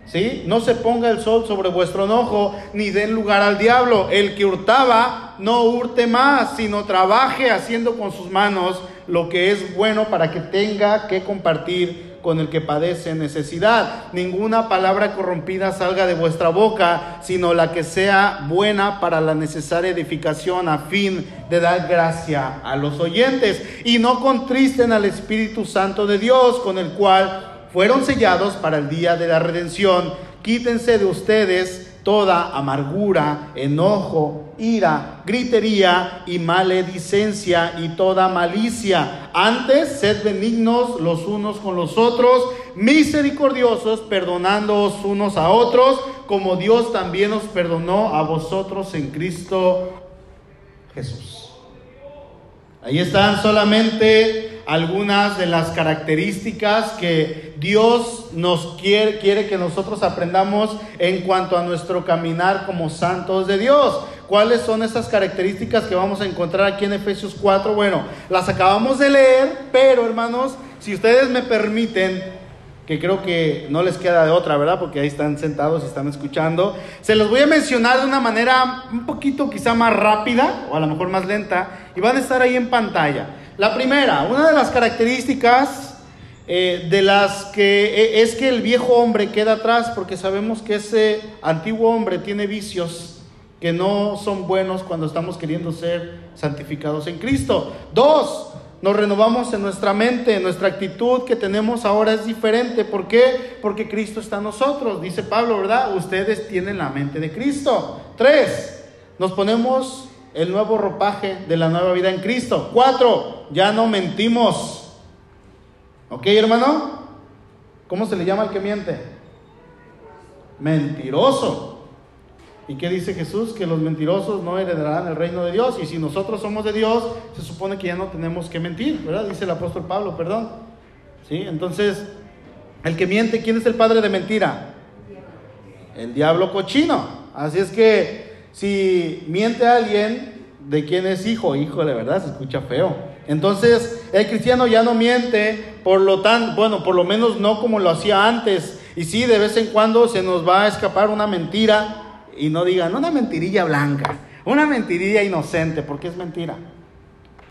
¿Sí? No se ponga el sol sobre vuestro enojo, ni den lugar al diablo. El que hurtaba, no hurte más, sino trabaje haciendo con sus manos lo que es bueno para que tenga que compartir con el que padece necesidad. Ninguna palabra corrompida salga de vuestra boca, sino la que sea buena para la necesaria edificación a fin de dar gracia a los oyentes. Y no contristen al Espíritu Santo de Dios, con el cual fueron sellados para el día de la redención. Quítense de ustedes toda amargura, enojo, ira, gritería y maledicencia y toda malicia. Antes, sed benignos los unos con los otros, misericordiosos, perdonándoos unos a otros, como Dios también os perdonó a vosotros en Cristo Jesús. Ahí están solamente algunas de las características que Dios nos quiere, quiere que nosotros aprendamos en cuanto a nuestro caminar como santos de Dios. ¿Cuáles son esas características que vamos a encontrar aquí en Efesios 4? Bueno, las acabamos de leer, pero hermanos, si ustedes me permiten, que creo que no les queda de otra, ¿verdad? Porque ahí están sentados y están escuchando. Se los voy a mencionar de una manera un poquito quizá más rápida o a lo mejor más lenta y van a estar ahí en pantalla. La primera, una de las características eh, de las que eh, es que el viejo hombre queda atrás porque sabemos que ese antiguo hombre tiene vicios que no son buenos cuando estamos queriendo ser santificados en Cristo. Dos, nos renovamos en nuestra mente, nuestra actitud que tenemos ahora es diferente. ¿Por qué? Porque Cristo está en nosotros. Dice Pablo, ¿verdad? Ustedes tienen la mente de Cristo. Tres, nos ponemos el nuevo ropaje de la nueva vida en Cristo. Cuatro, ya no mentimos. ¿Ok, hermano? ¿Cómo se le llama al que miente? Mentiroso. ¿Y qué dice Jesús? Que los mentirosos no heredarán el reino de Dios. Y si nosotros somos de Dios, se supone que ya no tenemos que mentir, ¿verdad? Dice el apóstol Pablo, perdón. ¿Sí? Entonces, el que miente, ¿quién es el padre de mentira? El diablo cochino. Así es que si miente alguien, ¿de quién es hijo? Hijo, de verdad, se escucha feo. Entonces, el cristiano ya no miente, por lo tanto, bueno, por lo menos no como lo hacía antes. Y sí, de vez en cuando se nos va a escapar una mentira, y no digan una mentirilla blanca, una mentirilla inocente, porque es mentira.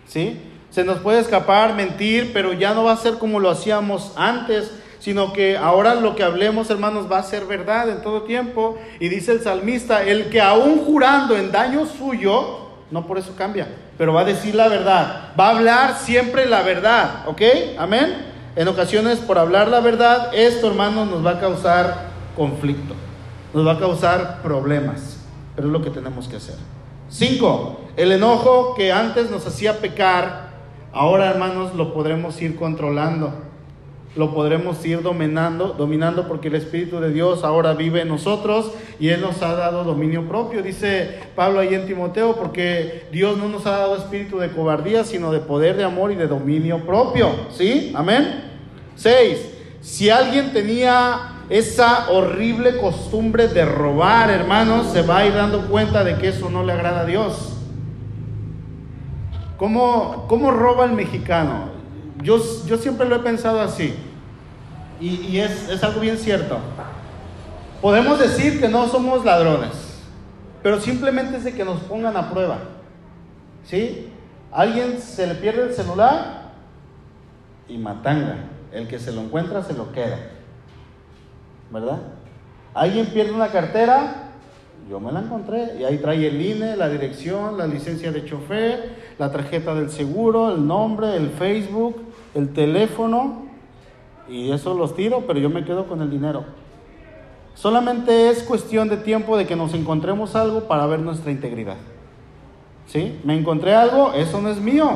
¿Sí? Se nos puede escapar, mentir, pero ya no va a ser como lo hacíamos antes, sino que ahora lo que hablemos, hermanos, va a ser verdad en todo tiempo. Y dice el salmista, el que aún jurando en daño suyo, no por eso cambia, pero va a decir la verdad, va a hablar siempre la verdad, ¿ok? Amén. En ocasiones por hablar la verdad, esto, hermanos, nos va a causar conflicto nos va a causar problemas, pero es lo que tenemos que hacer. Cinco, El enojo que antes nos hacía pecar, ahora hermanos lo podremos ir controlando lo podremos ir dominando, dominando porque el Espíritu de Dios ahora vive en nosotros y Él nos ha dado dominio propio. Dice Pablo ahí en Timoteo, porque Dios no nos ha dado espíritu de cobardía, sino de poder, de amor y de dominio propio. ¿Sí? Amén. Seis, si alguien tenía esa horrible costumbre de robar, hermanos, se va a ir dando cuenta de que eso no le agrada a Dios. ¿Cómo, cómo roba el mexicano? Yo, siempre lo he pensado así, y, es, es algo bien cierto. Podemos decir que no somos ladrones, pero simplemente es de que nos pongan a prueba. ¿Sí? Alguien se le pierde el celular y matanga. El que se lo encuentra se lo queda. ¿Verdad? Alguien pierde una cartera, yo me la encontré y ahí trae el INE, la dirección, la licencia de chofer, la tarjeta del seguro, el nombre, el Facebook, el teléfono y eso los tiro, pero yo me quedo con el dinero. Solamente es cuestión de tiempo de que nos encontremos algo para ver nuestra integridad. ¿Sí? Me encontré algo, eso no es mío.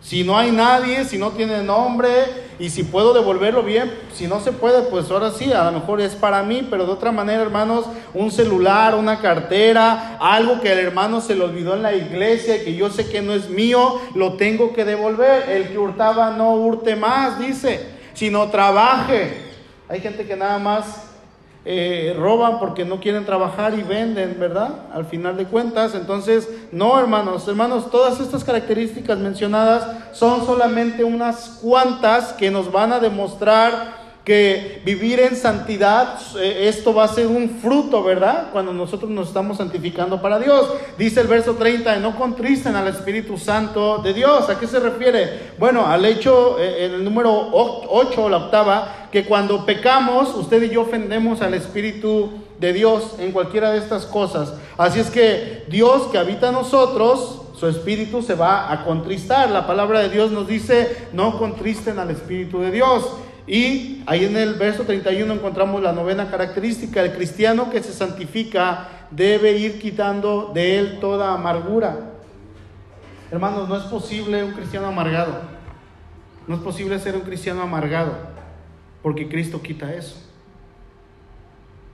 Si no hay nadie, si no tiene nombre y si puedo devolverlo bien, si no se puede, pues ahora sí, a lo mejor es para mí, pero de otra manera, hermanos, un celular, una cartera, algo que el hermano se le olvidó en la iglesia y que yo sé que no es mío, lo tengo que devolver. El que hurtaba no hurte más, dice, sino trabaje. Hay gente que nada más eh, roban porque no quieren trabajar y venden, ¿verdad? Al final de cuentas. Entonces, no, hermanos, hermanos, todas estas características mencionadas son solamente unas cuantas que nos van a demostrar que vivir en santidad, eh, esto va a ser un fruto, ¿verdad? Cuando nosotros nos estamos santificando para Dios. Dice el verso 30, no contristen al Espíritu Santo de Dios. ¿A qué se refiere? Bueno, al hecho, eh, en el número 8, la octava, que cuando pecamos, usted y yo ofendemos al Espíritu de Dios en cualquiera de estas cosas. Así es que Dios que habita nosotros, su espíritu se va a contristar. La palabra de Dios nos dice, no contristen al Espíritu de Dios. Y ahí en el verso 31 encontramos la novena característica, el cristiano que se santifica debe ir quitando de él toda amargura. Hermanos, no es posible un cristiano amargado. No es posible ser un cristiano amargado, porque Cristo quita eso.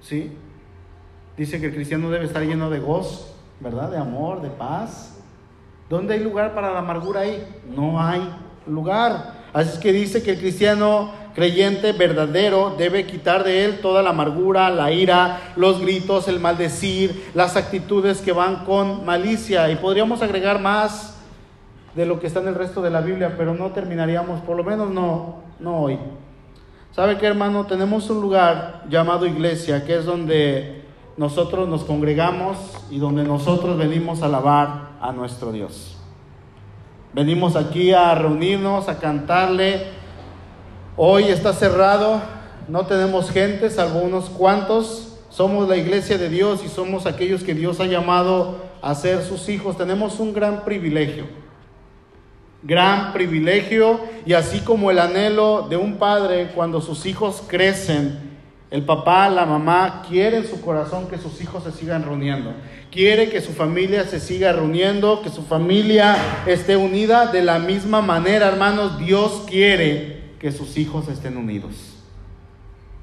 ¿Sí? Dice que el cristiano debe estar lleno de gozo, ¿verdad? De amor, de paz. ¿Dónde hay lugar para la amargura ahí? No hay lugar. Así es que dice que el cristiano creyente verdadero debe quitar de él toda la amargura, la ira, los gritos, el maldecir, las actitudes que van con malicia. Y podríamos agregar más de lo que está en el resto de la Biblia, pero no terminaríamos, por lo menos no, no hoy. ¿Sabe qué, hermano? Tenemos un lugar llamado iglesia, que es donde nosotros nos congregamos y donde nosotros venimos a alabar a nuestro Dios. Venimos aquí a reunirnos, a cantarle, Hoy está cerrado, no tenemos gente, salvo unos cuantos. Somos la iglesia de Dios y somos aquellos que Dios ha llamado a ser sus hijos. Tenemos un gran privilegio, gran privilegio y así como el anhelo de un padre cuando sus hijos crecen, el papá, la mamá quiere en su corazón que sus hijos se sigan reuniendo. Quiere que su familia se siga reuniendo, que su familia esté unida de la misma manera, hermanos. Dios quiere que sus hijos estén unidos.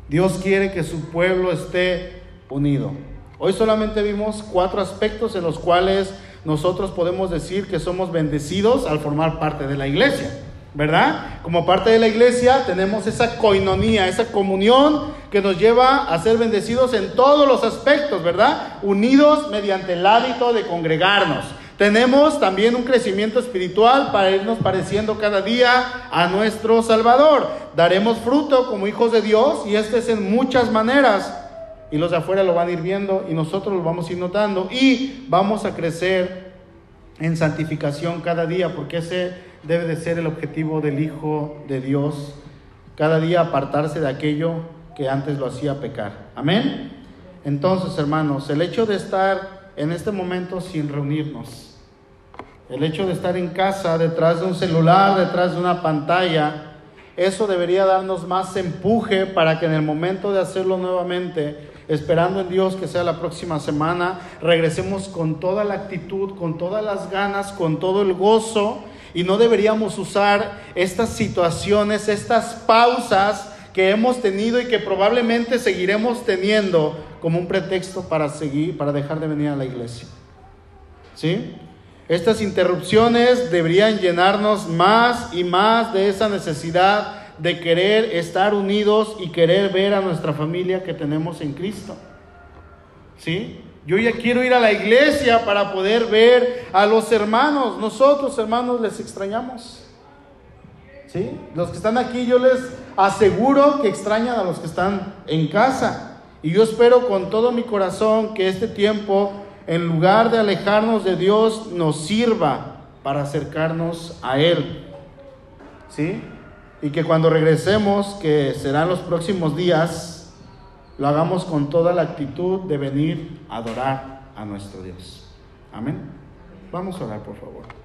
Dios quiere que su pueblo esté unido. Hoy solamente vimos cuatro aspectos en los cuales nosotros podemos decir que somos bendecidos al formar parte de la iglesia. ¿Verdad? Como parte de la iglesia tenemos esa coinonía, esa comunión que nos lleva a ser bendecidos en todos los aspectos, ¿verdad? Unidos mediante el hábito de congregarnos. Tenemos también un crecimiento espiritual para irnos pareciendo cada día a nuestro Salvador. Daremos fruto como hijos de Dios y este es en muchas maneras. Y los de afuera lo van a ir viendo y nosotros lo vamos a ir notando y vamos a crecer en santificación cada día porque ese debe de ser el objetivo del Hijo de Dios. Cada día apartarse de aquello que antes lo hacía pecar. Amén. Entonces, hermanos, el hecho de estar en este momento sin reunirnos. El hecho de estar en casa, detrás de un celular, detrás de una pantalla, eso debería darnos más empuje para que en el momento de hacerlo nuevamente esperando en Dios que sea la próxima semana, regresemos con toda la actitud, con todas las ganas, con todo el gozo y no deberíamos usar estas situaciones, estas pausas que hemos tenido y que probablemente seguiremos teniendo como un pretexto para seguir, para dejar de venir a la iglesia. ¿Sí? Estas interrupciones deberían llenarnos más y más de esa necesidad de querer estar unidos y querer ver a nuestra familia que tenemos en Cristo. ¿Sí? Yo ya quiero ir a la iglesia para poder ver a los hermanos. Nosotros, hermanos, les extrañamos. ¿Sí? Los que están aquí, yo les aseguro que extrañan a los que están en casa. Y yo espero con todo mi corazón que este tiempo, en lugar de alejarnos de Dios, nos sirva para acercarnos a Él. ¿Sí? Y que cuando regresemos, que serán los próximos días, lo hagamos con toda la actitud de venir a adorar a nuestro Dios. Amén. Vamos a orar, por favor.